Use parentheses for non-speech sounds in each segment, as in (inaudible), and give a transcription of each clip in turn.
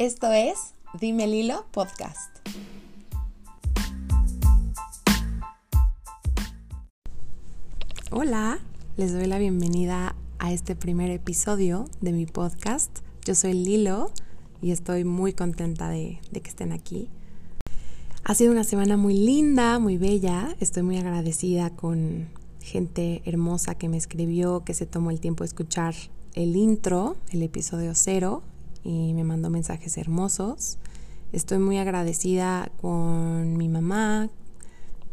Esto es Dime Lilo Podcast. Hola, les doy la bienvenida a este primer episodio de mi podcast. Yo soy Lilo y estoy muy contenta de, de que estén aquí. Ha sido una semana muy linda, muy bella. Estoy muy agradecida con gente hermosa que me escribió, que se tomó el tiempo de escuchar el intro, el episodio cero, y me mandó mensajes hermosos. Estoy muy agradecida con mi mamá,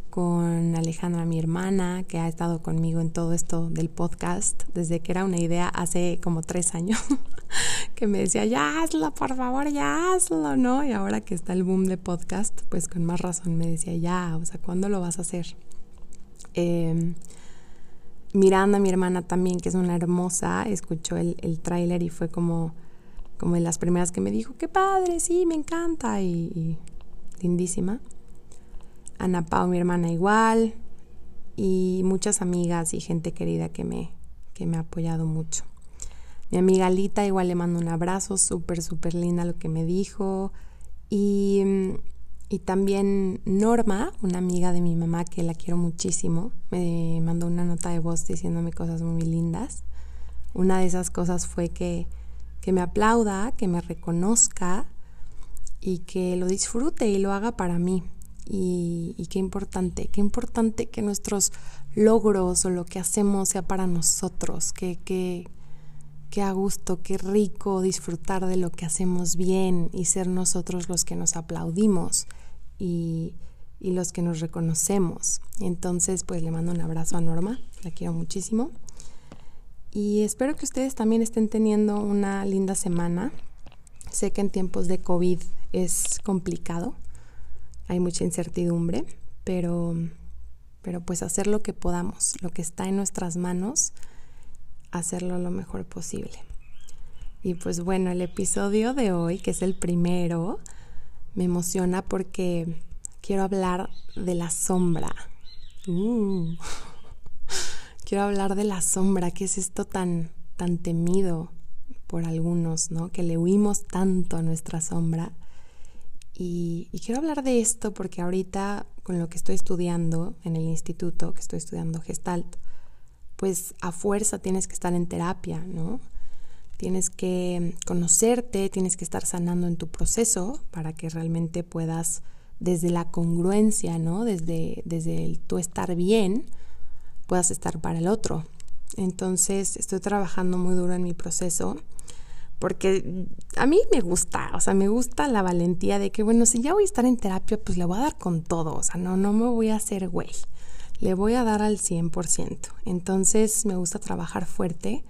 con Alejandra, mi hermana, que ha estado conmigo en todo esto del podcast desde que era una idea hace como tres años, (laughs) que me decía, ya hazlo, por favor, ya hazlo, ¿no? Y ahora que está el boom de podcast, pues con más razón me decía, ya, o sea, ¿cuándo lo vas a hacer? Eh, Miranda, mi hermana también, que es una hermosa, escuchó el, el tráiler y fue como, como de las primeras que me dijo, qué padre, sí, me encanta, y, lindísima. Ana Pau, mi hermana, igual, y muchas amigas y gente querida que me, que me ha apoyado mucho. Mi amiga Lita, igual le mando un abrazo, súper, súper linda lo que me dijo. Y y también Norma, una amiga de mi mamá que la quiero muchísimo, me mandó una nota de voz diciéndome cosas muy lindas. Una de esas cosas fue que, que me aplauda, que me reconozca y que lo disfrute y lo haga para mí. Y, qué importante, qué importante que nuestros logros o lo que hacemos sea para nosotros, que, que, qué a gusto, qué rico disfrutar de lo que hacemos bien y ser nosotros los que nos aplaudimos y, y los que nos reconocemos. Entonces, pues le mando un abrazo a Norma, la quiero muchísimo. Y espero que ustedes también estén teniendo una linda semana. Sé que en tiempos de COVID es complicado, hay mucha incertidumbre, pero, pero pues hacer lo que podamos, lo que está en nuestras manos hacerlo lo mejor posible. Y pues bueno, el episodio de hoy, que es el primero, me emociona porque quiero hablar de la sombra. Uh. Quiero hablar de la sombra, que es esto tan, tan temido por algunos, ¿no? Que le huimos tanto a nuestra sombra. Y, y, quiero hablar de esto porque ahorita con lo que estoy estudiando en el instituto, que estoy estudiando Gestalt, pues a fuerza tienes que estar en terapia, ¿no? Tienes que conocerte, tienes que estar sanando en tu proceso para que realmente puedas, desde la congruencia, ¿no? Desde, desde el tú estar bien, puedas estar para el otro. Entonces estoy trabajando muy duro en mi proceso porque a mí me gusta, o sea, me gusta la valentía de que, bueno, si ya voy a estar en terapia, pues le voy a dar con todo, o sea, no, no me voy a hacer güey le voy a dar al 100%. Entonces me gusta trabajar fuerte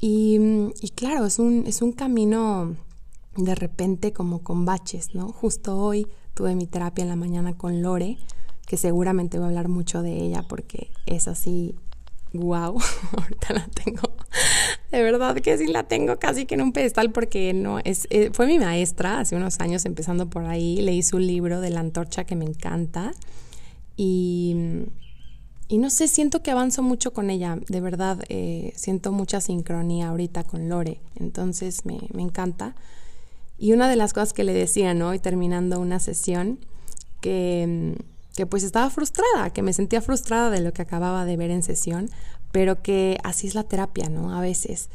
y, y, claro, es un, es un camino de repente como con baches, ¿no? Justo hoy tuve mi terapia en la mañana con Lore, que seguramente voy a hablar mucho de ella porque es así, wow, (laughs) ahorita la tengo. De verdad que sí la tengo casi que en un pedestal porque no es eh, fue mi maestra hace unos años empezando por ahí, leí su libro de la antorcha que me encanta y, y no sé, siento que avanzo mucho con ella, de verdad, eh, siento mucha sincronía ahorita con Lore, entonces me, me, encanta. Y una de las cosas que le decía, ¿no? Y terminando una sesión, que, que pues estaba frustrada, que me sentía frustrada de lo que acababa de ver en sesión, pero que así es la terapia, ¿no? A veces.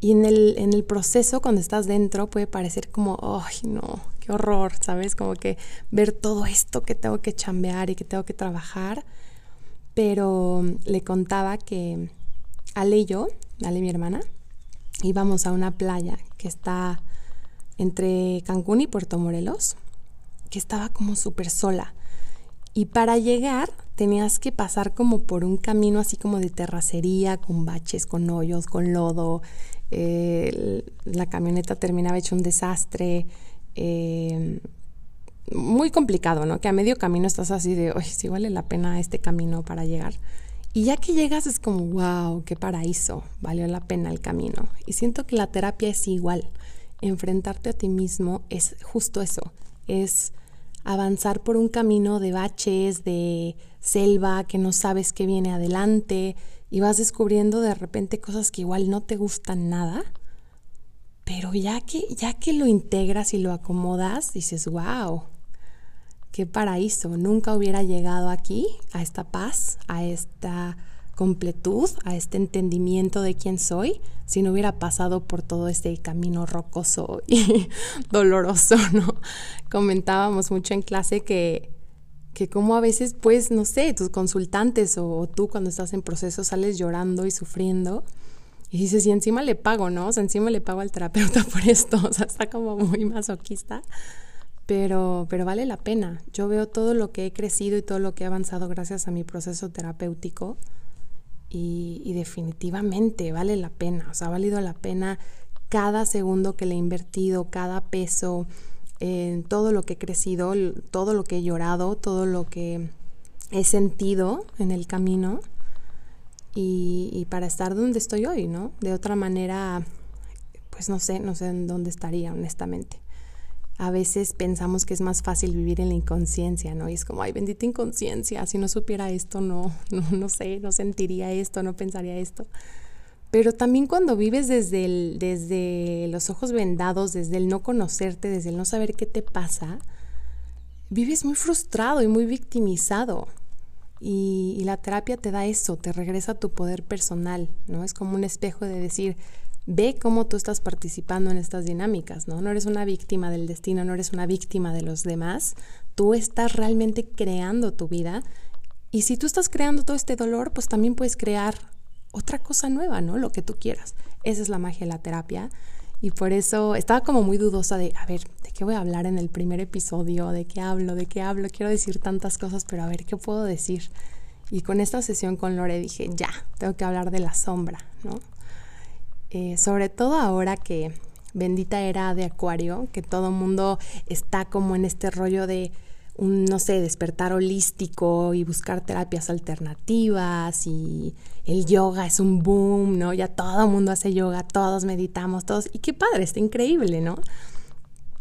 Y en el, en el proceso, cuando estás dentro, puede parecer como, ay, no, qué horror, ¿sabes? Como que ver todo esto que tengo que chambear y que tengo que trabajar. Pero le contaba que Ale y yo, Ale mi hermana, íbamos a una playa que está entre Cancún y Puerto Morelos, que estaba como súper sola. Y para llegar tenías que pasar como por un camino así como de terracería, con baches, con hoyos, con lodo, eh, la camioneta terminaba hecho un desastre, eh, muy complicado, ¿no? Que a medio camino estás así de, oye, si vale la pena este camino para llegar. Y ya que llegas es como, wow, qué paraíso, valió la pena el camino. Y siento que la terapia es igual. Enfrentarte a ti mismo es justo eso, es avanzar por un camino de baches, de selva, que no sabes qué viene adelante, y vas descubriendo de repente cosas que igual no te gustan nada, pero ya que, ya que lo integras y lo acomodas, dices, wow, qué paraíso, nunca hubiera llegado aquí, a esta paz, a esta completud, a este entendimiento de quién soy, si no hubiera pasado por todo este camino rocoso y (laughs) doloroso, ¿no? Comentábamos mucho en clase que, que como a veces, pues, no sé, tus consultantes o tú cuando estás en proceso sales llorando y sufriendo y dices, y encima le pago, ¿no? O sea, encima le pago al terapeuta (laughs) por esto, o sea, está como muy masoquista, pero, pero vale la pena. Yo veo todo lo que he crecido y todo lo que he avanzado gracias a mi proceso terapéutico y, definitivamente vale la pena, o sea, ha valido la pena cada segundo que le he invertido, cada peso, en todo lo que he crecido, todo lo que he llorado, todo lo que he sentido en el camino y, y, para estar donde estoy hoy, ¿no? De otra manera, pues no sé, no sé en dónde estaría, honestamente a veces pensamos que es más fácil vivir en la inconsciencia, ¿no? Y es como, ay, bendita inconsciencia, si no supiera esto, no, no, no sé, no sentiría esto, no pensaría esto. Pero también cuando vives desde, desde los ojos vendados, desde el no conocerte, desde el no saber qué te pasa, vives muy frustrado y muy victimizado. Y, y la terapia te da eso, te regresa tu poder personal, ¿no? Es como un espejo de decir, ve cómo tú estás participando en estas dinámicas, ¿no? No eres una víctima del destino, no eres una víctima de los demás, tú estás realmente creando tu vida y si tú estás creando todo este dolor, pues también puedes crear otra cosa nueva, ¿no? Lo que tú quieras. Esa es la magia de la terapia y por eso estaba como muy dudosa de, a ver, ¿de qué voy a hablar en el primer episodio? ¿De qué hablo? ¿De qué hablo? Quiero decir tantas cosas, pero a ver, ¿qué puedo decir? Y con esta sesión con Lore dije, ya, tengo que hablar de la sombra, ¿no? Eh, sobre todo ahora que bendita era de Acuario, que todo mundo está como en este rollo de un, no sé, despertar holístico y buscar terapias alternativas y el yoga es un boom, ¿no? Ya todo el mundo hace yoga, todos meditamos, todos, y qué padre, está increíble, ¿no?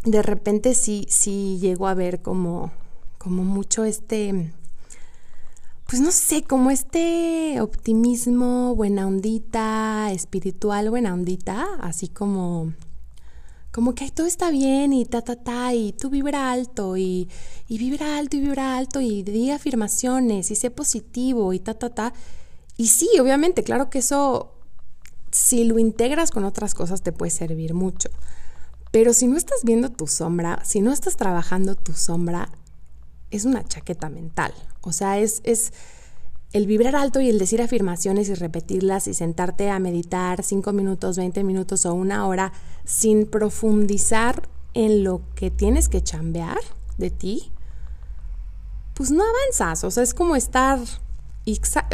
De repente sí, sí llego a ver como, como mucho este pues no sé, como este optimismo, buena ondita, espiritual, buena ondita, así como como que todo está bien y ta, ta, ta, y tú vibra alto y, y vibra alto y vibra alto y diga afirmaciones y sé positivo y ta, ta, ta. Y sí, obviamente, claro que eso, si lo integras con otras cosas, te puede servir mucho. Pero si no estás viendo tu sombra, si no estás trabajando tu sombra, es una chaqueta mental. O sea, es, es el vibrar alto y el decir afirmaciones y repetirlas y sentarte a meditar cinco minutos, 20 minutos o una hora sin profundizar en lo que tienes que chambear de ti, pues no avanzas. O sea, es como estar,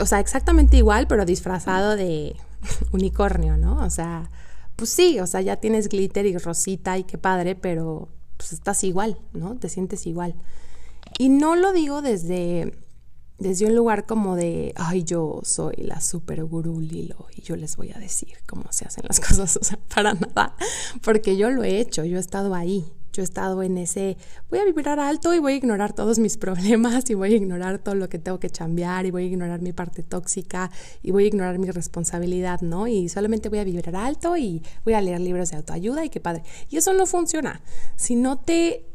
o sea, exactamente igual, pero disfrazado de (laughs) unicornio, ¿no? O sea, pues sí, o sea, ya tienes glitter y rosita y qué padre, pero pues estás igual, ¿no? Te sientes igual. Y no lo digo desde, desde un lugar como de, ay, yo soy la super gurú Lilo y yo les voy a decir cómo se hacen las (laughs) cosas, o sea, para nada, porque yo lo he hecho, yo he estado ahí, yo he estado en ese, voy a vibrar alto y voy a ignorar todos mis problemas y voy a ignorar todo lo que tengo que chambear y voy a ignorar mi parte tóxica y voy a ignorar mi responsabilidad, ¿no? Y solamente voy a vibrar alto y voy a leer libros de autoayuda y qué padre. Y eso no funciona. Si no te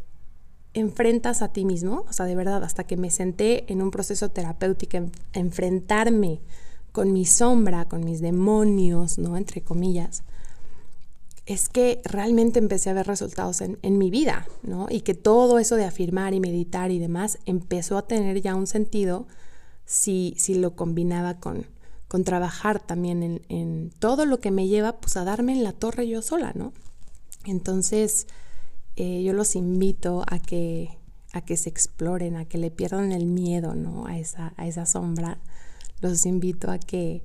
enfrentas a ti mismo, o sea, de verdad, hasta que me senté en un proceso terapéutico, en, enfrentarme con mi sombra, con mis demonios, ¿no? Entre comillas, es que realmente empecé a ver resultados en, en, mi vida, ¿no? Y que todo eso de afirmar y meditar y demás empezó a tener ya un sentido si, si lo combinaba con, con trabajar también en, en, todo lo que me lleva pues a darme en la torre yo sola, ¿no? Entonces, eh, yo los invito a que, a que se exploren, a que le pierdan el miedo ¿no? a, esa, a esa sombra. Los invito a que,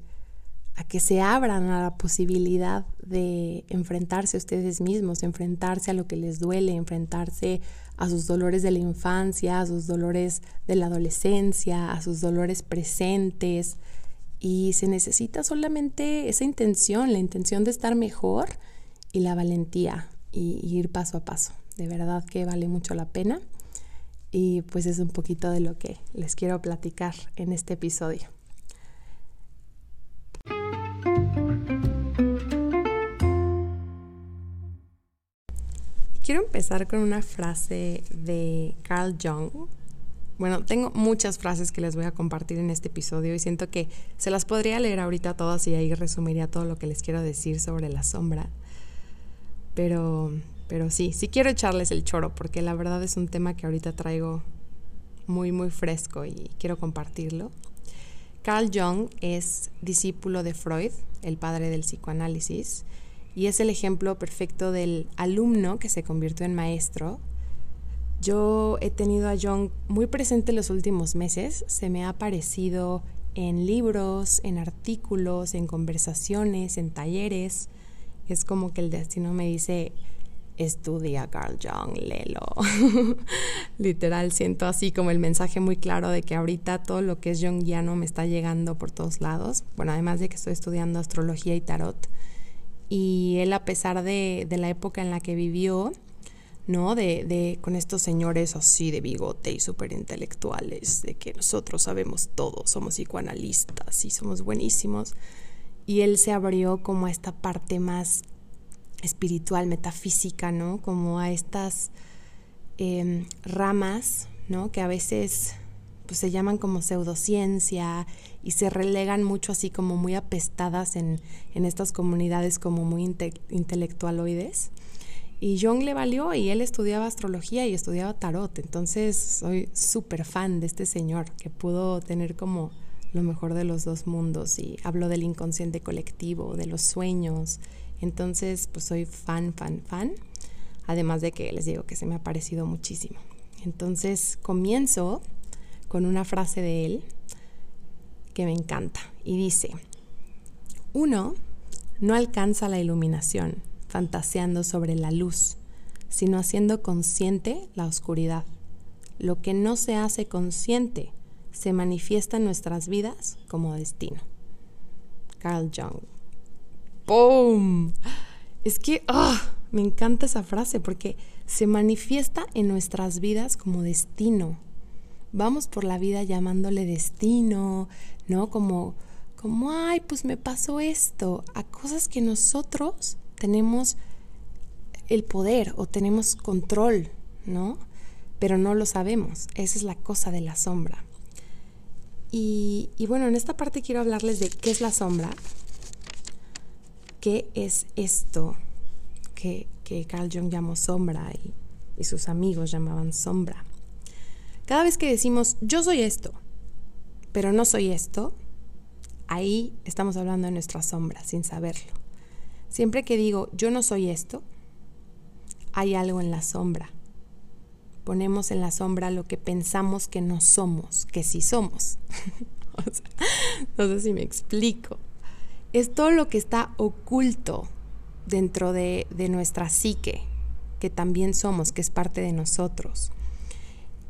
a que se abran a la posibilidad de enfrentarse a ustedes mismos, enfrentarse a lo que les duele, enfrentarse a sus dolores de la infancia, a sus dolores de la adolescencia, a sus dolores presentes. Y se necesita solamente esa intención, la intención de estar mejor y la valentía y, ir paso a paso. De verdad que vale mucho la pena. Y pues es un poquito de lo que les quiero platicar en este episodio. quiero empezar con una frase de Carl Jung. Bueno, tengo muchas frases que les voy a compartir en este episodio y siento que se las podría leer ahorita todas y ahí resumiría todo lo que les quiero decir sobre la sombra. Pero, pero sí, sí quiero echarles el choro porque la verdad es un tema que ahorita traigo muy, muy fresco y quiero compartirlo. Carl Jung es discípulo de Freud, el padre del psicoanálisis, y es el ejemplo perfecto del alumno que se convirtió en maestro. Yo he tenido a Jung muy presente los últimos meses, se me ha aparecido en libros, en artículos, en conversaciones, en talleres. Es como que el destino me dice, estudia Carl Jung, léelo. (laughs) Literal, siento así como el mensaje muy claro de que ahorita todo lo que es Jungiano me está llegando por todos lados. Bueno, además de que estoy estudiando astrología y tarot. Y él, a pesar de, de la época en la que vivió, ¿no? De, de, con estos señores así de bigote y súper intelectuales, de que nosotros sabemos todo, somos psicoanalistas y somos buenísimos. Y él se abrió como a esta parte más espiritual, metafísica, ¿no? Como a estas em, ramas, ¿no? Que a veces pues, se llaman como pseudociencia y se relegan mucho así como muy apestadas en, en estas comunidades como muy intelectualoides. Y Jung le valió y él estudiaba astrología y estudiaba tarot. Entonces soy súper fan de este señor que pudo tener como lo mejor de los dos mundos y hablo del inconsciente colectivo, de los sueños entonces, pues soy fan, fan, fan. Además de que les digo que se me ha parecido muchísimo. Entonces, comienzo con una frase de él que me encanta y dice, uno no alcanza la iluminación fantaseando sobre la luz, sino haciendo consciente la oscuridad. Lo que no se hace consciente se manifiesta en nuestras vidas como destino. Carl Jung. ¡Pum! Es que ah, me encanta esa frase porque se manifiesta en nuestras vidas como destino. Vamos por la vida llamándole destino, ¿no? Como, como, ay, pues me pasó esto, a cosas que nosotros tenemos el poder o tenemos control, ¿no? Pero no lo sabemos. Esa es la cosa de la sombra. Y, bueno, en esta parte quiero hablarles de qué es la sombra, ¿qué es esto que, que Carl Jung llamó sombra y, y sus amigos llamaban sombra? Cada vez que decimos yo soy esto, pero no soy esto, ahí estamos hablando de nuestra sombra sin saberlo. Siempre que digo yo no soy esto, hay algo en la sombra. Ponemos en la sombra lo que pensamos que no somos, que sí somos. (laughs) no sé si me explico es todo lo que está oculto dentro de, nuestra psique, que también somos, que es parte de nosotros.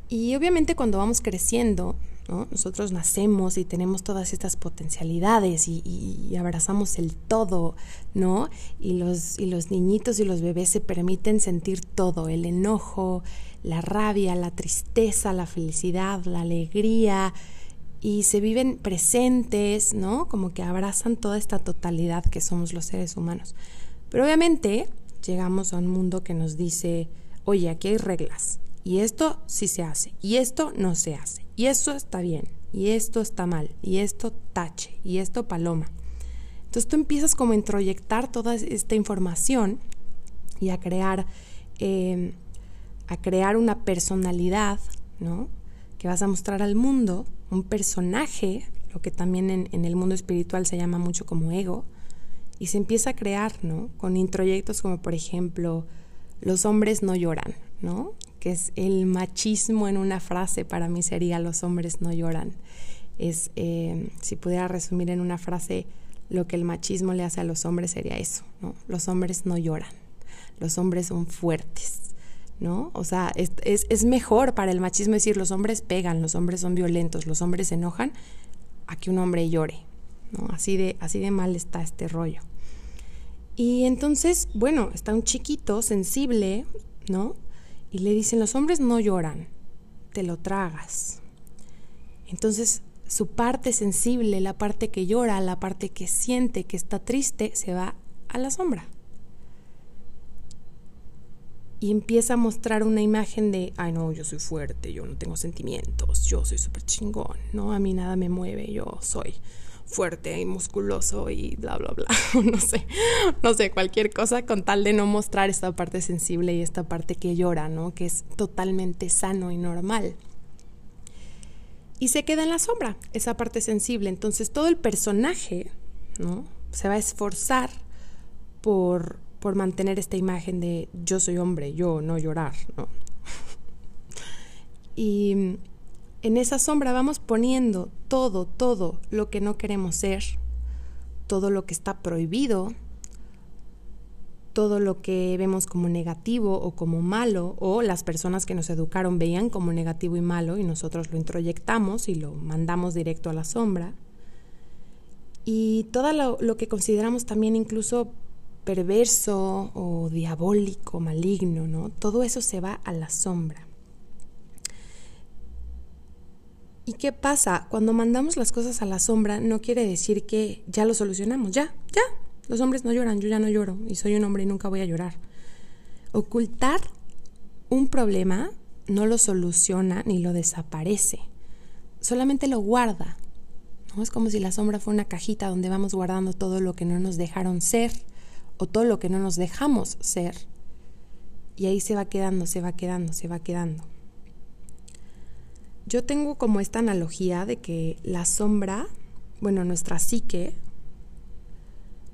Y obviamente cuando vamos creciendo, nosotros nacemos y tenemos todas estas potencialidades y, abrazamos el todo, ¿no? Y los, y los niñitos y los bebés se permiten sentir todo, el enojo, la rabia, la tristeza, la felicidad, la alegría, y se viven presentes, ¿no? Como que abrazan toda esta totalidad que somos los seres humanos. Pero obviamente llegamos a un mundo que nos dice, oye, aquí hay reglas, y esto sí se hace, y esto no se hace, y esto está bien, y esto está mal, y esto tache, y esto paloma. Entonces tú empiezas como a introyectar toda esta información y a crear, eh, a crear una personalidad, ¿no? Que vas a mostrar al mundo un personaje, lo que también en, el mundo espiritual se llama mucho como ego, y se empieza a crear, ¿no? Con introyectos como por ejemplo, los hombres no lloran, ¿no? Que es el machismo en una frase para mí sería los hombres no lloran. Es, eh, si pudiera resumir en una frase, lo que el machismo le hace a los hombres sería eso, ¿no? Los hombres no lloran, los hombres son fuertes, ¿no? O sea, es, es, mejor para el machismo decir los hombres pegan, los hombres son violentos, los hombres se enojan, a que un hombre llore, ¿no? Así de, así de mal está este rollo. Y entonces, bueno, está un chiquito sensible, ¿no? Y le dicen, los hombres no lloran, te lo tragas. Entonces, su parte sensible, la parte que llora, la parte que siente, que está triste, se va a la sombra. Y empieza a mostrar una imagen de, ay no, yo soy fuerte, yo no tengo sentimientos, yo soy súper chingón, ¿no? A mí nada me mueve, yo soy fuerte y musculoso y bla, bla, bla, (laughs) no sé, no sé, cualquier cosa con tal de no mostrar esta parte sensible y esta parte que llora, ¿no? Que es totalmente sano y normal. Y se queda en la sombra, esa parte sensible. Entonces todo el personaje, ¿no? Se va a esforzar por por mantener esta imagen de yo soy hombre, yo no llorar, ¿no? (laughs) y en esa sombra vamos poniendo todo, todo lo que no queremos ser, todo lo que está prohibido, todo lo que vemos como negativo o como malo, o las personas que nos educaron veían como negativo y malo y nosotros lo introyectamos y lo mandamos directo a la sombra. Y todo lo, lo que consideramos también incluso perverso o diabólico, maligno, ¿no? Todo eso se va a la sombra. ¿Y qué pasa? Cuando mandamos las cosas a la sombra no quiere decir que ya lo solucionamos, ya, ya. Los hombres no lloran, yo ya no lloro y soy un hombre y nunca voy a llorar. Ocultar un problema no lo soluciona ni lo desaparece, solamente lo guarda. ¿no? Es como si la sombra fuera una cajita donde vamos guardando todo lo que no nos dejaron ser o todo lo que no nos dejamos ser. Y ahí se va quedando, se va quedando, se va quedando. Yo tengo como esta analogía de que la sombra, bueno, nuestra psique,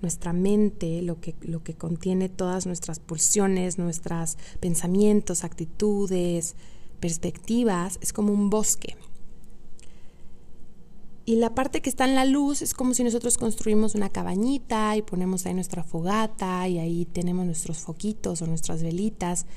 nuestra mente, lo que, lo que contiene todas nuestras pulsiones, nuestros pensamientos, actitudes, perspectivas, es como un bosque. Y la parte que está en la luz es como si nosotros construimos una cabañita y ponemos ahí nuestra fogata y ahí tenemos nuestros foquitos o nuestras velitas.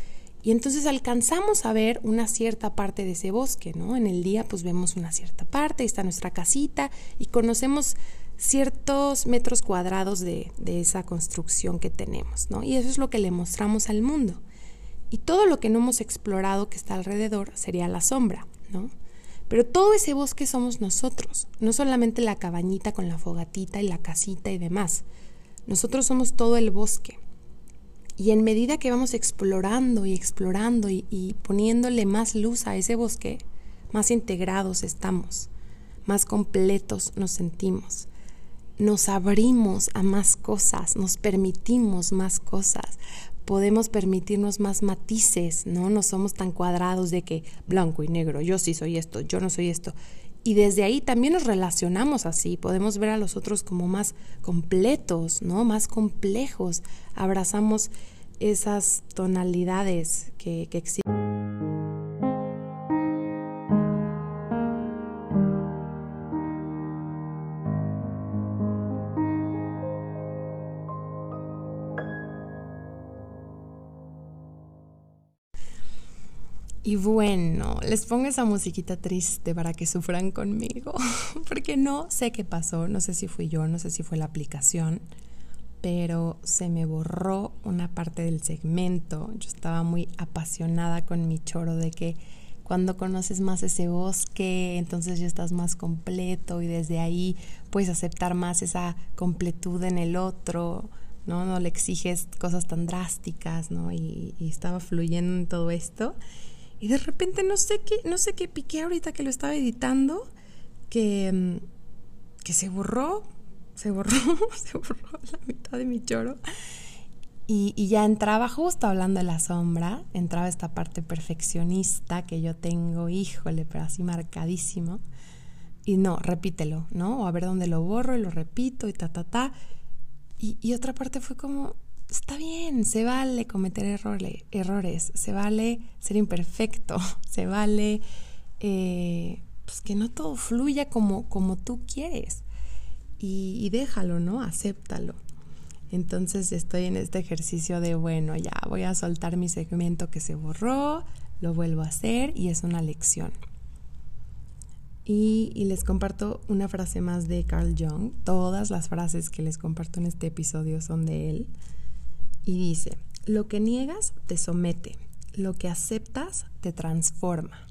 Y entonces alcanzamos a ver una cierta parte de ese bosque, ¿no? En el día pues vemos una cierta parte, ahí está nuestra casita y conocemos ciertos metros cuadrados de, de esa construcción que tenemos, ¿no? Y eso es lo que le mostramos al mundo. Y todo lo que no hemos explorado que está alrededor sería la sombra, ¿no? Pero todo ese bosque somos nosotros, no solamente la cabañita con la fogatita y la casita y demás. Nosotros somos todo el bosque. Y en medida que vamos explorando y explorando y, poniéndole más luz a ese bosque, más integrados estamos, más completos nos sentimos. Nos abrimos a más cosas, nos permitimos más cosas, podemos permitirnos más matices, ¿no? No somos tan cuadrados de que blanco y negro, yo sí soy esto, yo no soy esto. Y desde ahí también nos relacionamos así, podemos ver a los otros como más completos, ¿no? Más complejos. Abrazamos esas tonalidades que, que existen. Bueno, les pongo esa musiquita triste para que sufran conmigo, (laughs) porque no sé qué pasó, no sé si fui yo, no sé si fue la aplicación, pero se me borró una parte del segmento. Yo estaba muy apasionada con mi choro de que cuando conoces más ese bosque, entonces ya estás más completo y desde ahí puedes aceptar más esa completud en el otro, ¿no? No le exiges cosas tan drásticas, ¿no? Y, y estaba fluyendo en todo esto. Y de repente no sé qué, no sé qué piqué ahorita que lo estaba editando, que, mm, que se borró, se borró, (laughs) se borró la mitad de mi choro. Y, y, ya entraba justo hablando de la sombra, entraba esta parte perfeccionista que yo tengo, híjole, pero así marcadísimo. Y no, repítelo, ¿no? O a ver dónde lo borro y lo repito y ta, ta, ta. Y, y otra parte fue como, está bien, se vale cometer errores, se vale ser imperfecto, (laughs) se vale eh, pues que no todo fluya como, como tú quieres. Y, déjalo, ¿no? Acéptalo. Entonces estoy en este ejercicio de, bueno, ya voy a soltar mi segmento que se borró, lo vuelvo a hacer y es una lección. Y, y, les comparto una frase más de Carl Jung. Todas las frases que les comparto en este episodio son de él y dice, lo que niegas te somete, lo que aceptas te transforma.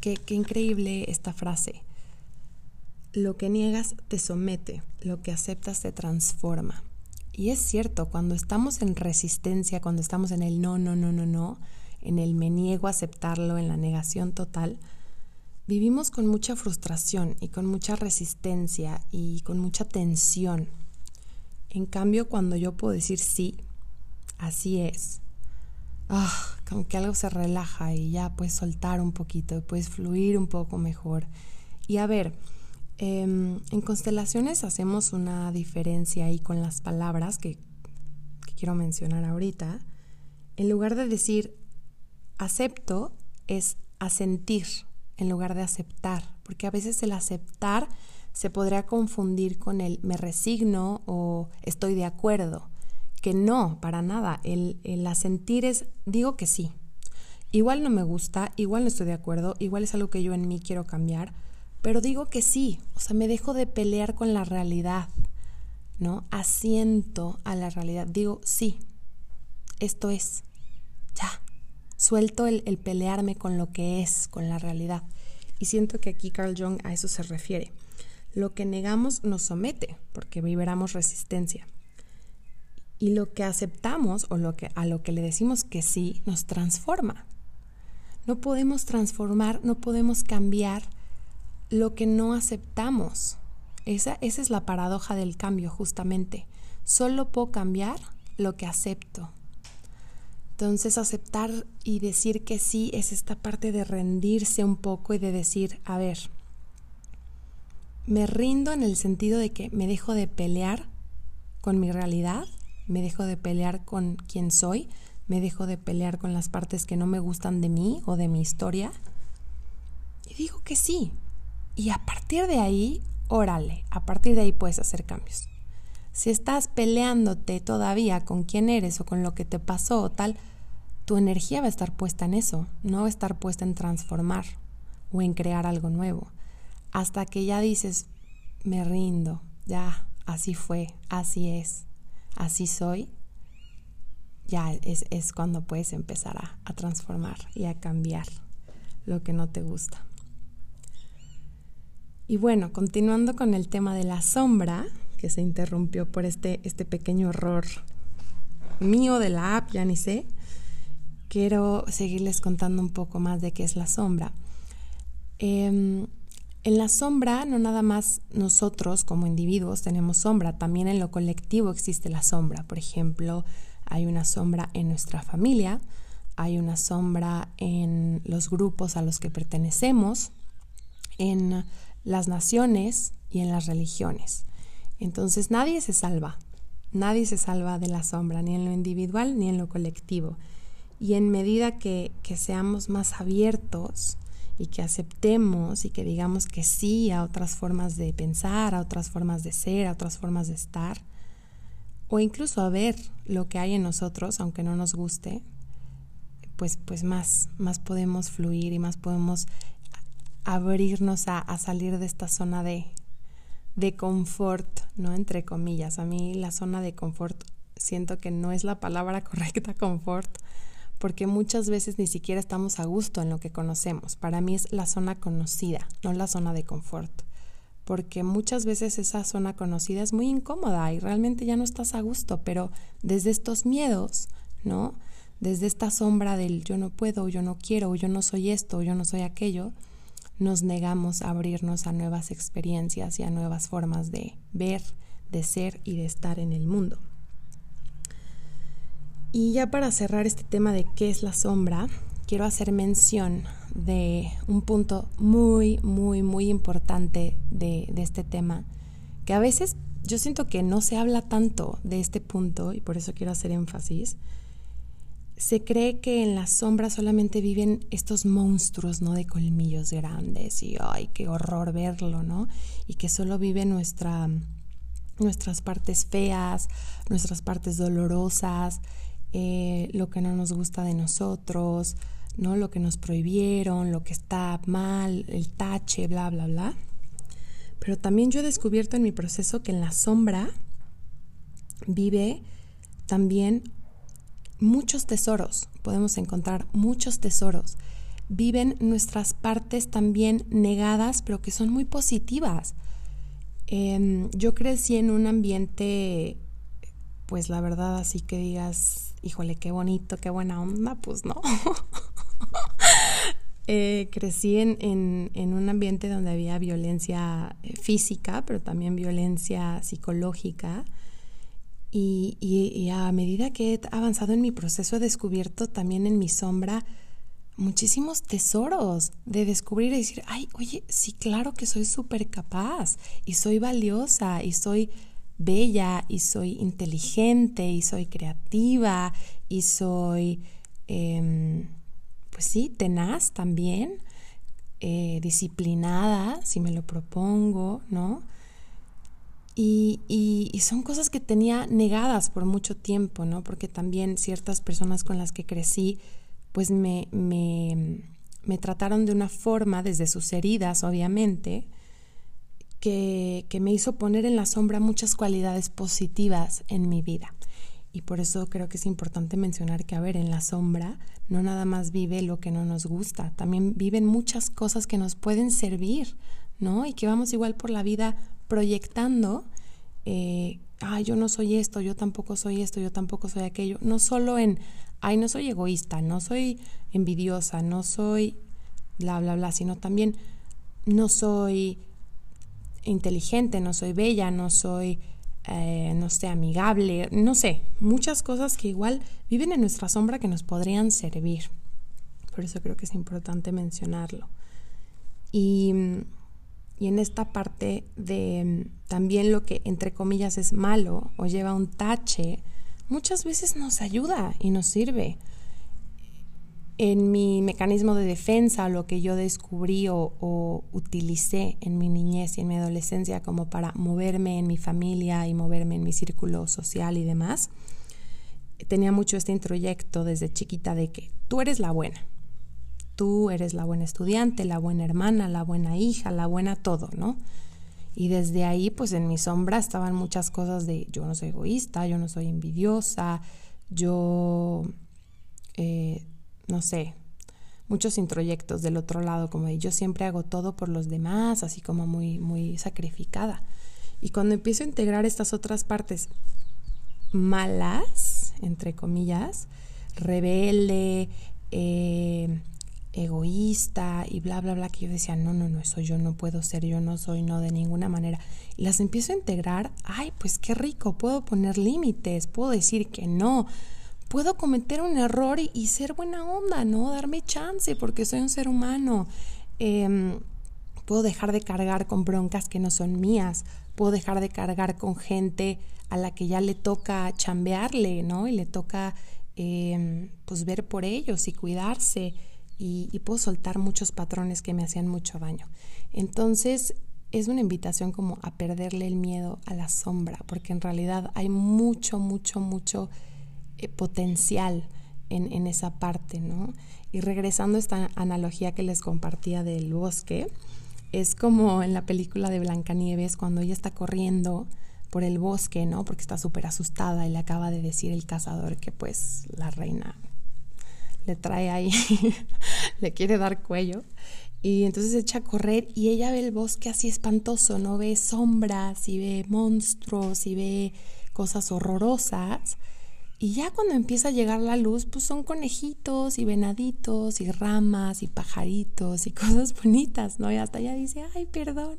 Qué, increíble esta frase. Lo que niegas te somete, lo que aceptas te transforma. Y es cierto, cuando estamos en resistencia, cuando estamos en el no, no, no, no, no, en el me niego a aceptarlo, en la negación total, vivimos con mucha frustración y con mucha resistencia y con mucha tensión. En cambio, cuando yo puedo decir sí, así es, ah, como que algo se relaja y ya puedes soltar un poquito, puedes fluir un poco mejor. Y a ver, em, en constelaciones hacemos una diferencia ahí con las palabras que, que quiero mencionar ahorita. En lugar de decir acepto, es asentir en lugar de aceptar, porque a veces el aceptar se podría confundir con el me resigno o estoy de acuerdo, que no, para nada, el, el asentir es digo que sí. Igual no me gusta, igual no estoy de acuerdo, igual es algo que yo en mí quiero cambiar, pero digo que sí, o sea, me dejo de pelear con la realidad, ¿no? Asiento a la realidad, digo sí, esto es, ya, Suelto el, pelearme con lo que es, con la realidad. Y siento que aquí Carl Jung a eso se refiere. Lo que negamos nos somete, porque vibramos resistencia. Y lo que aceptamos o lo que, a lo que le decimos que sí nos transforma. No podemos transformar, no podemos cambiar lo que no aceptamos. Esa, esa es la paradoja del cambio, justamente. Solo puedo cambiar lo que acepto. Entonces aceptar y decir que sí es esta parte de rendirse un poco y de decir, a ver, me rindo en el sentido de que me dejo de pelear con mi realidad, me dejo de pelear con quién soy, me dejo de pelear con las partes que no me gustan de mí o de mi historia. Y digo que sí. Y a partir de ahí, órale, a partir de ahí puedes hacer cambios. Si estás peleándote todavía con quién eres o con lo que te pasó o tal, tu energía va a estar puesta en eso, no va a estar puesta en transformar o en crear algo nuevo. Hasta que ya dices, me rindo, ya, así fue, así es, así soy, ya es, cuando puedes empezar a, a transformar y a cambiar lo que no te gusta. Y bueno, continuando con el tema de la sombra, que se interrumpió por este, este pequeño error mío de la app, ya ni sé quiero seguirles contando un poco más de qué es la sombra. Em, en la sombra, no nada más nosotros como individuos tenemos sombra, también en lo colectivo existe la sombra. Por ejemplo, hay una sombra en nuestra familia, hay una sombra en los grupos a los que pertenecemos, en las naciones y en las religiones. Entonces nadie se salva, nadie se salva de la sombra, ni en lo individual ni en lo colectivo. Y en medida que, seamos más abiertos y que aceptemos y que digamos que sí a otras formas de pensar, a otras formas de ser, a otras formas de estar, o incluso a ver lo que hay en nosotros, aunque no nos guste, pues, pues más, más podemos fluir y más podemos abrirnos a, a salir de esta zona de, de confort, ¿no? Entre comillas. A mí la zona de confort siento que no es la palabra (laughs) correcta, confort, porque muchas veces ni siquiera estamos a gusto en lo que conocemos. Para mí es la zona conocida, no la zona de confort, porque muchas veces esa zona conocida es muy incómoda y realmente ya no estás a gusto, pero desde estos miedos, ¿no? Desde esta sombra del yo no puedo, yo no quiero, yo no soy esto, yo no soy aquello, nos negamos a abrirnos a nuevas experiencias y a nuevas formas de ver, de ser y de estar en el mundo. Y ya para cerrar este tema de qué es la sombra, quiero hacer mención de un punto muy, muy, muy importante de, este tema, que a veces yo siento que no se habla tanto de este punto y por eso quiero hacer énfasis. Se cree que en la sombra solamente viven estos monstruos, ¿no? De colmillos grandes y, ay, qué horror verlo, ¿no? Y que solo vive nuestra, nuestras partes feas, nuestras partes dolorosas, eh, lo que no nos gusta de nosotros, ¿no? Lo que nos prohibieron, lo que está mal, el tache, bla, bla, bla. Pero también yo he descubierto en mi proceso que en la sombra vive también muchos tesoros. Podemos encontrar muchos tesoros. Viven nuestras partes también negadas, pero que son muy positivas. Em, yo crecí en un ambiente pues la verdad así que digas, híjole, qué bonito, qué buena onda, pues no. (laughs) Eh, crecí en, en, un ambiente donde había violencia eh, física, pero también violencia psicológica. Y, y, a medida que he avanzado en mi proceso he descubierto también en mi sombra muchísimos tesoros de descubrir y decir, ay, oye, sí, claro que soy súper capaz y soy valiosa y soy bella y soy inteligente y soy creativa y soy, em, pues sí, tenaz también, eh, disciplinada, si me lo propongo, ¿no? Y, y, son cosas que tenía negadas por mucho tiempo, ¿no? Porque también ciertas personas con las que crecí, pues me, me, me trataron de una forma, desde sus heridas, obviamente, que, me hizo poner en la sombra muchas cualidades positivas en mi vida. Y por eso creo que es importante mencionar que, a ver, en la sombra no nada más vive lo que no nos gusta, también viven muchas cosas que nos pueden servir, ¿no? Y que vamos igual por la vida proyectando, eh, ay, yo no soy esto, yo tampoco soy esto, yo tampoco soy aquello, no solo en, ay, no soy egoísta, no soy envidiosa, no soy bla, bla, bla, sino también no soy inteligente, no soy bella, no soy, eh, no sé, amigable, no sé, muchas cosas que igual viven en nuestra sombra que nos podrían servir. Por eso creo que es importante mencionarlo. Y y en esta parte de también lo que entre comillas es malo o lleva un tache, muchas veces nos ayuda y nos sirve. En mi mecanismo de defensa, lo que yo descubrí o, o, utilicé en mi niñez y en mi adolescencia como para moverme en mi familia y moverme en mi círculo social y demás, tenía mucho este introyecto desde chiquita de que tú eres la buena, tú eres la buena estudiante, la buena hermana, la buena hija, la buena todo, ¿no? Y desde ahí, pues en mi sombra estaban muchas cosas de yo no soy egoísta, yo no soy envidiosa, yo, eh, no sé, muchos introyectos del otro lado, como de yo siempre hago todo por los demás, así como muy, muy sacrificada. Y cuando empiezo a integrar estas otras partes malas, entre comillas, rebelde, eh, egoísta y bla, bla, bla, que yo decía, no, no, no, eso yo no puedo ser, yo no soy, no, de ninguna manera. Las empiezo a integrar, ay, pues qué rico, puedo poner límites, puedo decir que no, puedo cometer un error y, ser buena onda, ¿no? Darme chance porque soy un ser humano. Em, puedo dejar de cargar con broncas que no son mías, puedo dejar de cargar con gente a la que ya le toca chambearle, ¿no? Y le toca, em, pues, ver por ellos y cuidarse y, puedo soltar muchos patrones que me hacían mucho daño. Entonces, es una invitación como a perderle el miedo a la sombra, porque en realidad hay mucho, mucho, mucho eh, potencial en, en, esa parte, ¿no? Y regresando a esta analogía que les compartía del bosque, es como en la película de Blancanieves, cuando ella está corriendo por el bosque, ¿no? Porque está súper asustada y le acaba de decir el cazador que pues la reina le trae ahí, (laughs) le quiere dar cuello. Y entonces echa a correr y ella ve el bosque así espantoso, ¿no? Ve sombras y ve monstruos y ve cosas horrorosas. Y ya cuando empieza a llegar la luz, pues son conejitos y venaditos y ramas y pajaritos y (laughs) cosas bonitas, ¿no? Y hasta ella dice, ay, perdón.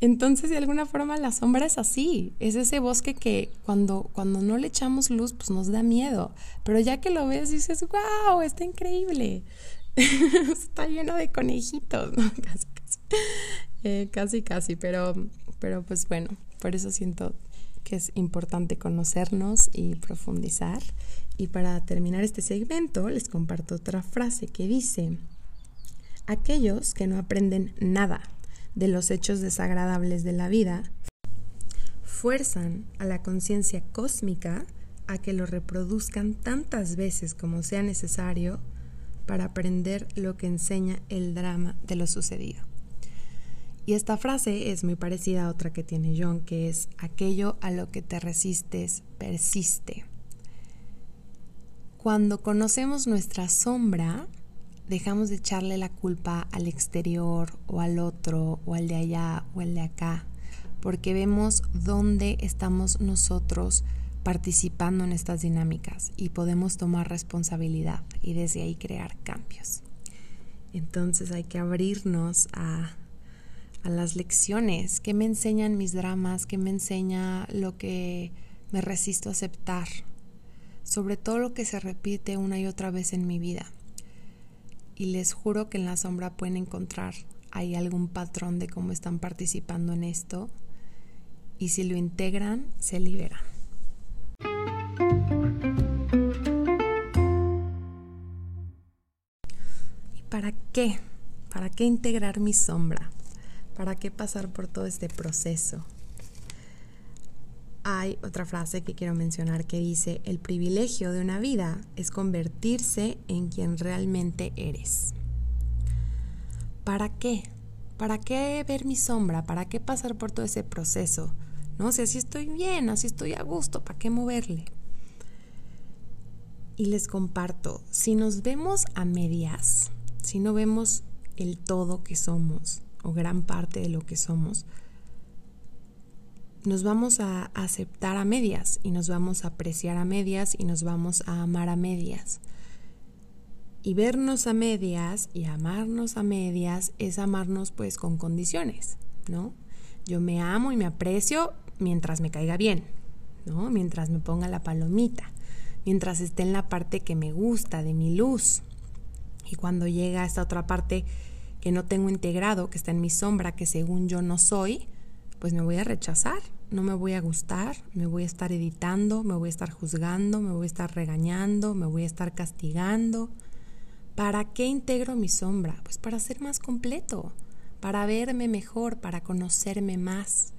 Entonces, de alguna forma, la sombra es así, es ese bosque que cuando, cuando no le echamos luz, pues nos da miedo, pero ya que lo ves dices, wow, está increíble, (laughs) está lleno de conejitos, (laughs) casi, casi, eh, casi, casi, pero, pero pues bueno, por eso siento que es importante conocernos y profundizar. Y para terminar este segmento, les comparto otra frase que dice, aquellos que no aprenden nada de los hechos desagradables de la vida, fuerzan a la conciencia cósmica a que lo reproduzcan tantas veces como sea necesario para aprender lo que enseña el drama de lo sucedido. Y esta frase es muy parecida a otra que tiene John, que es aquello a lo que te resistes persiste. Cuando conocemos nuestra sombra, dejamos de echarle la culpa al exterior o al otro o al de allá o al de acá, porque vemos dónde estamos nosotros participando en estas dinámicas y podemos tomar responsabilidad y desde ahí crear cambios. Entonces hay que abrirnos a, a las lecciones que me enseñan mis dramas, que me enseña lo que me resisto a aceptar, sobre todo lo que se repite una y otra vez en mi vida. Y les juro que en la sombra pueden encontrar ahí algún patrón de cómo están participando en esto y si lo integran, se liberan. ¿Y para qué? ¿Para qué integrar mi sombra? ¿Para qué pasar por todo este proceso? Hay otra frase que quiero mencionar que dice, el privilegio de una vida es convertirse en quien realmente eres. ¿Para qué? ¿Para qué ver mi sombra? ¿Para qué pasar por todo ese proceso? No sé, si estoy bien, así estoy a gusto, ¿para qué moverle? Y les comparto, si nos vemos a medias, si no vemos el todo que somos o gran parte de lo que somos, nos vamos a aceptar a medias y nos vamos a apreciar a medias y nos vamos a amar a medias. Y vernos a medias y amarnos a medias es amarnos pues con condiciones, ¿no? Yo me amo y me aprecio mientras me caiga bien, ¿no? Mientras me ponga la palomita, mientras esté en la parte que me gusta, de mi luz. Y cuando llega esta otra parte que no tengo integrado, que está en mi sombra, que según yo no soy, pues me voy a rechazar, no me voy a gustar, me voy a estar editando, me voy a estar juzgando, me voy a estar regañando, me voy a estar castigando. ¿Para qué integro mi sombra? Pues para ser más completo, para verme mejor, para conocerme más,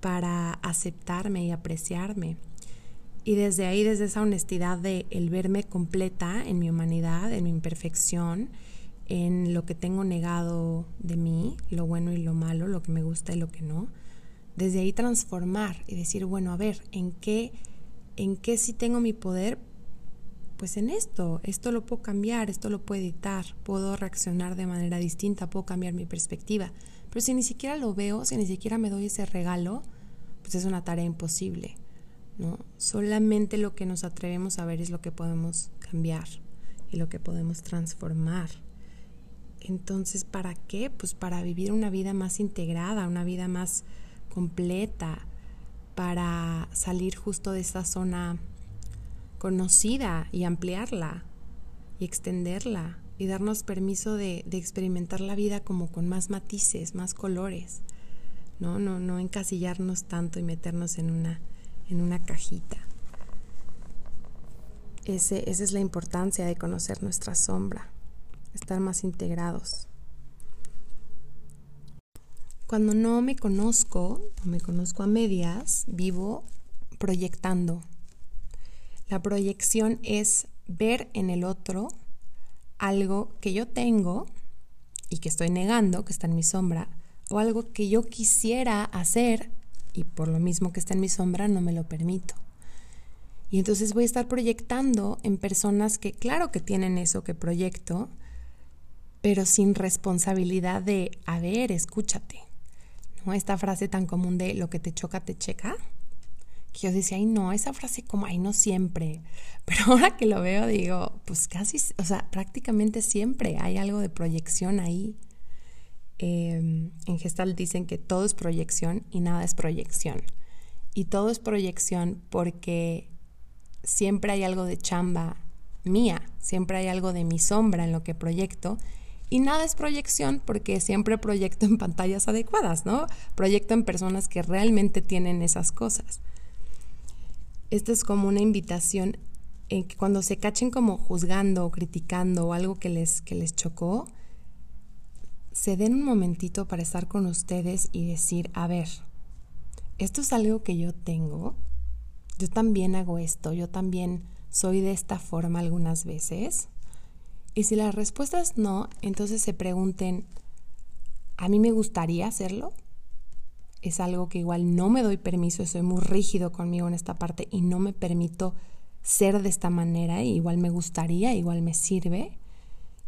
para aceptarme y apreciarme. Y desde ahí, desde esa honestidad de el verme completa en mi humanidad, en mi imperfección, en lo que tengo negado de mí, lo bueno y lo malo, lo que me gusta y lo que no, desde ahí transformar y decir, bueno, a ver, ¿en qué, en qué sí tengo mi poder? Pues en esto, esto lo puedo cambiar, esto lo puedo editar, puedo reaccionar de manera distinta, puedo cambiar mi perspectiva. Pero si ni siquiera lo veo, si ni siquiera me doy ese regalo, pues es una tarea imposible. ¿no? Solamente lo que nos atrevemos a ver es lo que podemos cambiar y lo que podemos transformar. Entonces, ¿para qué? Pues para vivir una vida más integrada, una vida más completa para salir justo de esa zona conocida y ampliarla y extenderla y darnos permiso de, experimentar la vida como con más matices, más colores, ¿no? No, no encasillarnos tanto y meternos en una, en una cajita. Ese, esa es la importancia de conocer nuestra sombra, estar más integrados. Cuando no me conozco, o me conozco a medias, vivo proyectando. La proyección es ver en el otro algo que yo tengo y que estoy negando, que está en mi sombra, o algo que yo quisiera hacer y por lo mismo que está en mi sombra no me lo permito. Y entonces voy a estar proyectando en personas que claro que tienen eso que proyecto, pero sin responsabilidad de, a ver, escúchate. Esta frase tan común de lo que te choca, te checa. Que yo decía, ay, no, esa frase como, ay, no siempre. (laughs) Pero ahora que lo veo, digo, pues casi, o sea, prácticamente siempre hay algo de proyección ahí. Em, en Gestalt dicen que todo es proyección y nada es proyección. Y todo es proyección porque siempre hay algo de chamba mía, siempre hay algo de mi sombra en lo que proyecto y nada es proyección porque siempre proyecto en pantallas adecuadas, ¿no? Proyecto en personas que realmente tienen esas cosas. Esta es como una invitación en que cuando se cachen como juzgando o criticando o algo que les, que les chocó, se den un momentito para estar con ustedes y decir, a ver, esto es algo que yo tengo, yo también hago esto, yo también soy de esta forma algunas veces. Y si la respuesta es no, entonces se pregunten, ¿a mí me gustaría hacerlo? Es algo que igual no me doy permiso, soy muy rígido conmigo en esta parte y no me permito ser de esta manera, igual me gustaría, igual me sirve.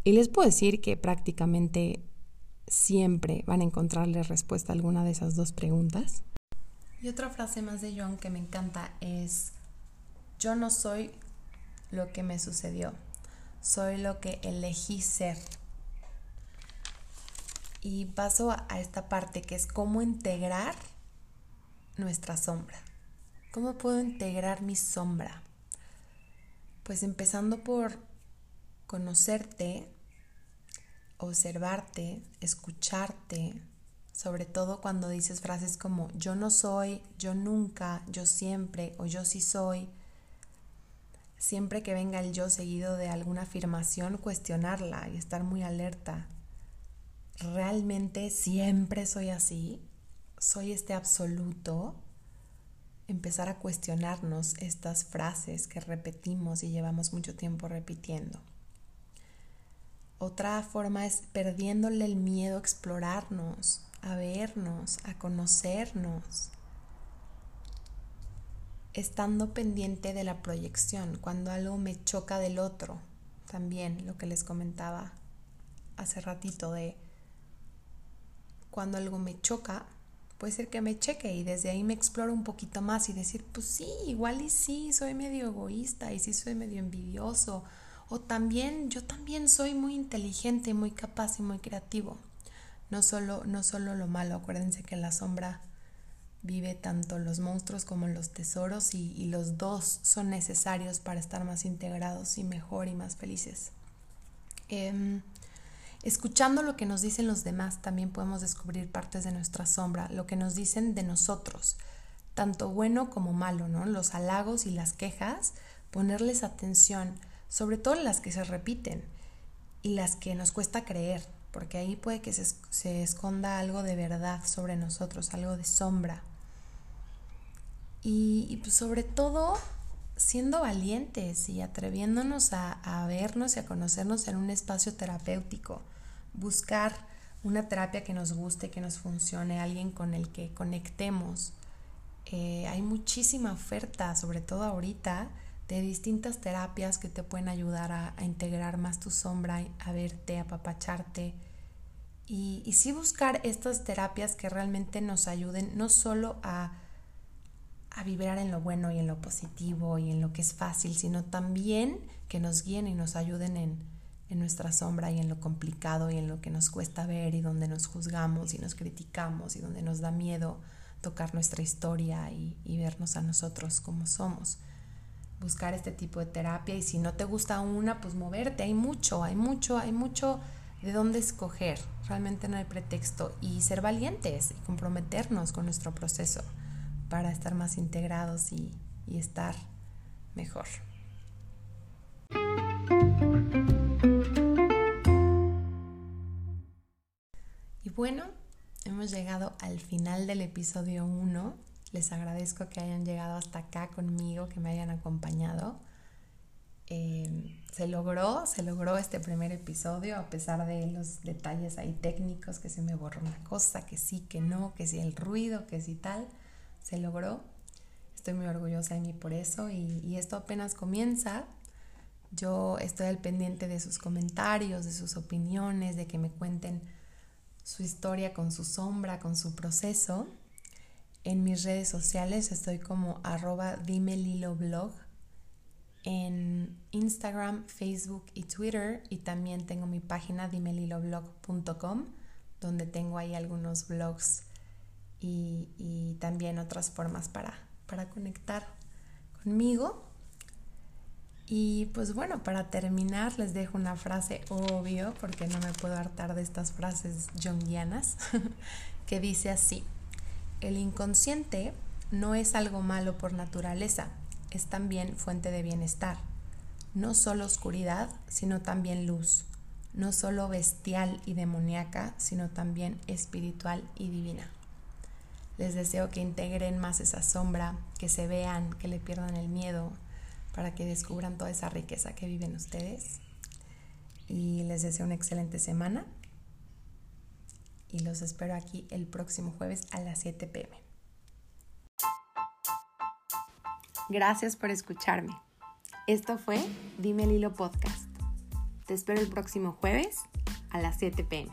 Y les puedo decir que prácticamente siempre van a encontrarle respuesta a alguna de esas dos preguntas. Y otra frase más de John que me encanta es, yo no soy lo que me sucedió, soy lo que elegí ser. Y paso a esta parte que es cómo integrar nuestra sombra. ¿Cómo puedo integrar mi sombra? Pues empezando por conocerte, observarte, escucharte, sobre todo cuando dices frases como yo no soy, yo nunca, yo siempre o yo sí soy. Siempre que venga el yo seguido de alguna afirmación, cuestionarla y estar muy alerta. ¿Realmente siempre soy así? ¿Soy este absoluto? Empezar a cuestionarnos estas frases que repetimos y llevamos mucho tiempo repitiendo. Otra forma es perdiéndole el miedo a explorarnos, a vernos, a conocernos, estando pendiente de la proyección, cuando algo me choca del otro, también lo que les comentaba hace ratito de cuando algo me choca, puede ser que me cheque y desde ahí me exploro un poquito más y decir, pues sí, igual y sí, soy medio egoísta y sí soy medio envidioso o también yo también soy muy inteligente, muy capaz y muy creativo. No solo, no solo lo malo, acuérdense que la sombra vive tanto los monstruos como los tesoros y, los dos son necesarios para estar más integrados y mejor y más felices. Em, escuchando lo que nos dicen los demás también podemos descubrir partes de nuestra sombra, lo que nos dicen de nosotros, tanto bueno como malo, ¿no? Los halagos y las quejas, ponerles atención sobre todo las que se repiten y las que nos cuesta creer, porque ahí puede que se, esconda algo de verdad sobre nosotros, algo de sombra. Y, pues sobre todo siendo valientes y atreviéndonos a, vernos y a conocernos en un espacio terapéutico, buscar una terapia que nos guste, que nos funcione, alguien con el que conectemos. Eh, hay muchísima oferta, sobre todo ahorita, de distintas terapias que te pueden ayudar a, integrar más tu sombra, a verte, a apapacharte. Y, y sí buscar estas terapias que realmente nos ayuden no solo a vibrar en lo bueno y en lo positivo y en lo que es fácil, sino también que nos guíen y nos ayuden en, en nuestra sombra y en lo complicado y en lo que nos cuesta ver y donde nos juzgamos y nos criticamos y donde nos da miedo tocar nuestra historia y, y vernos a nosotros como somos buscar este tipo de terapia y si no te gusta una, pues moverte. Hay mucho, hay mucho, hay mucho de dónde escoger. Realmente no hay pretexto y ser valientes y comprometernos con nuestro proceso para estar más integrados y, estar mejor. Y bueno, hemos llegado al final del episodio 1 les agradezco que hayan llegado hasta acá conmigo, que me hayan acompañado. Eh, se logró, se logró este primer episodio a pesar de los detalles ahí técnicos, que se me borró una cosa, que sí, que no, que sí el ruido, que sí tal. Se logró. Estoy muy orgullosa de mí por eso y, esto apenas comienza. Yo estoy al pendiente de sus comentarios, de sus opiniones, de que me cuenten su historia con su sombra, con su proceso. En mis redes sociales estoy como arroba blog en Instagram, Facebook y Twitter y también tengo mi página dimeliloblog.com donde tengo ahí algunos blogs y, también otras formas para, para conectar conmigo. Y pues bueno, para terminar les dejo una frase obvio porque no me puedo hartar de estas frases jungianas (laughs) que dice así. El inconsciente no es algo malo por naturaleza, es también fuente de bienestar. No solo oscuridad, sino también luz. No solo bestial y demoníaca, sino también espiritual y divina. Les deseo que integren más esa sombra, que se vean, que le pierdan el miedo, para que descubran toda esa riqueza que viven ustedes. Y les deseo una excelente semana y los espero aquí el próximo jueves a las 7 pm. Gracias por escucharme. Esto fue Dime el Hilo Podcast. Te espero el próximo jueves a las 7 pm.